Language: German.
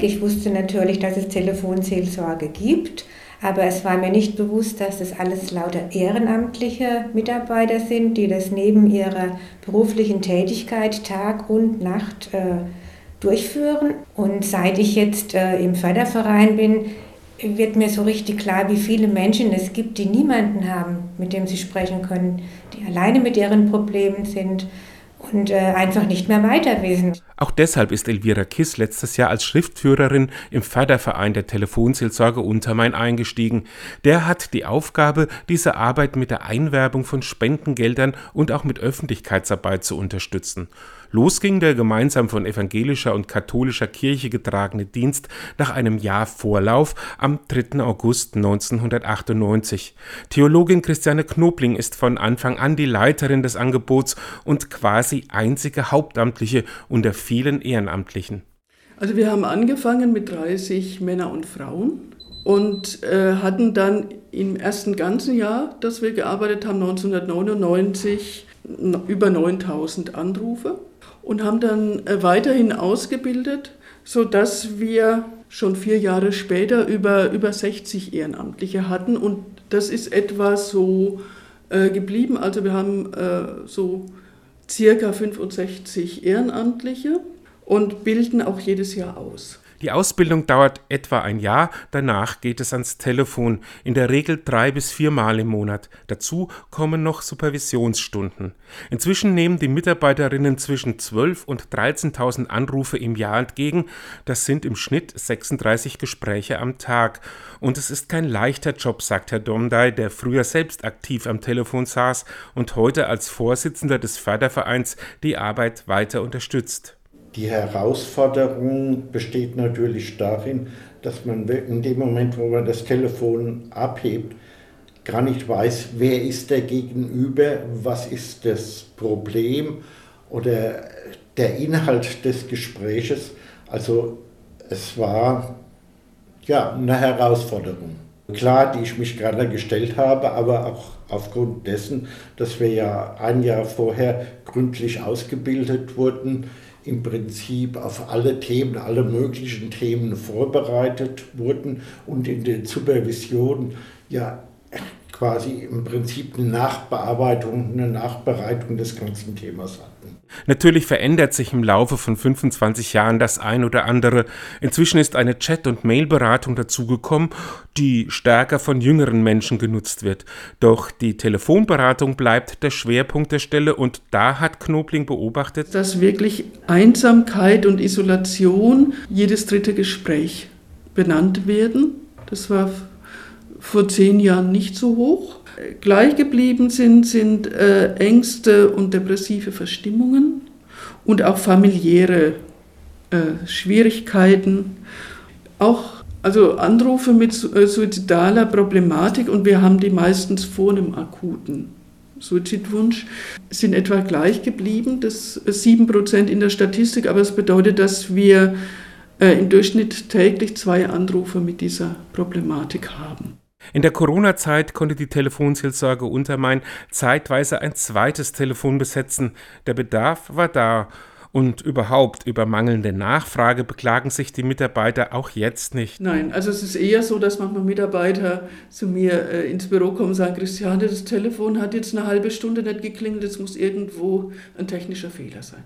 Ich wusste natürlich, dass es Telefonseelsorge gibt, aber es war mir nicht bewusst, dass das alles lauter ehrenamtliche Mitarbeiter sind, die das neben ihrer beruflichen Tätigkeit Tag und Nacht äh, durchführen. Und seit ich jetzt äh, im Förderverein bin, wird mir so richtig klar, wie viele Menschen es gibt, die niemanden haben, mit dem sie sprechen können, die alleine mit ihren Problemen sind und äh, einfach nicht mehr weiter wissen. Auch deshalb ist Elvira Kiss letztes Jahr als Schriftführerin im Förderverein der Telefonseelsorge Untermain eingestiegen. Der hat die Aufgabe, diese Arbeit mit der Einwerbung von Spendengeldern und auch mit Öffentlichkeitsarbeit zu unterstützen. Los ging der gemeinsam von evangelischer und katholischer Kirche getragene Dienst nach einem Jahr Vorlauf am 3. August 1998. Theologin Christiane Knobling ist von Anfang an die Leiterin des Angebots und quasi einzige Hauptamtliche unter vielen Ehrenamtlichen. Also wir haben angefangen mit 30 Männer und Frauen und äh, hatten dann im ersten ganzen Jahr, das wir gearbeitet haben, 1999, über 9000 Anrufe und haben dann äh, weiterhin ausgebildet, sodass wir schon vier Jahre später über, über 60 Ehrenamtliche hatten. Und das ist etwa so äh, geblieben. Also wir haben äh, so circa 65 Ehrenamtliche und bilden auch jedes Jahr aus. Die Ausbildung dauert etwa ein Jahr, danach geht es ans Telefon, in der Regel drei bis viermal im Monat. Dazu kommen noch Supervisionsstunden. Inzwischen nehmen die Mitarbeiterinnen zwischen 12.000 und 13.000 Anrufe im Jahr entgegen. Das sind im Schnitt 36 Gespräche am Tag. Und es ist kein leichter Job, sagt Herr Domdey, der früher selbst aktiv am Telefon saß und heute als Vorsitzender des Fördervereins die Arbeit weiter unterstützt. Die Herausforderung besteht natürlich darin, dass man in dem Moment, wo man das Telefon abhebt, gar nicht weiß, wer ist der Gegenüber, was ist das Problem oder der Inhalt des Gespräches. Also es war ja eine Herausforderung. Klar, die ich mich gerne gestellt habe, aber auch aufgrund dessen, dass wir ja ein Jahr vorher gründlich ausgebildet wurden, im Prinzip auf alle Themen, alle möglichen Themen vorbereitet wurden und in den Supervisionen ja quasi im Prinzip eine Nachbearbeitung, eine Nachbereitung des ganzen Themas hatten. Natürlich verändert sich im Laufe von 25 Jahren das ein oder andere. Inzwischen ist eine Chat- und Mailberatung dazugekommen, die stärker von jüngeren Menschen genutzt wird. Doch die Telefonberatung bleibt der Schwerpunkt der Stelle und da hat Knobling beobachtet, dass wirklich Einsamkeit und Isolation jedes dritte Gespräch benannt werden. Das war vor zehn Jahren nicht so hoch. Gleich geblieben sind, sind äh, Ängste und depressive Verstimmungen und auch familiäre äh, Schwierigkeiten. Auch also Anrufe mit äh, suizidaler Problematik und wir haben die meistens vor einem akuten Suizidwunsch, sind etwa gleich geblieben, das 7% äh, in der Statistik, aber es bedeutet, dass wir im Durchschnitt täglich zwei Anrufe mit dieser Problematik haben. In der Corona-Zeit konnte die Telefonseelsorge Untermain zeitweise ein zweites Telefon besetzen. Der Bedarf war da. Und überhaupt über mangelnde Nachfrage beklagen sich die Mitarbeiter auch jetzt nicht. Nein, also es ist eher so, dass manchmal Mitarbeiter zu mir äh, ins Büro kommen und sagen, Christiane, das Telefon hat jetzt eine halbe Stunde nicht geklingelt, es muss irgendwo ein technischer Fehler sein.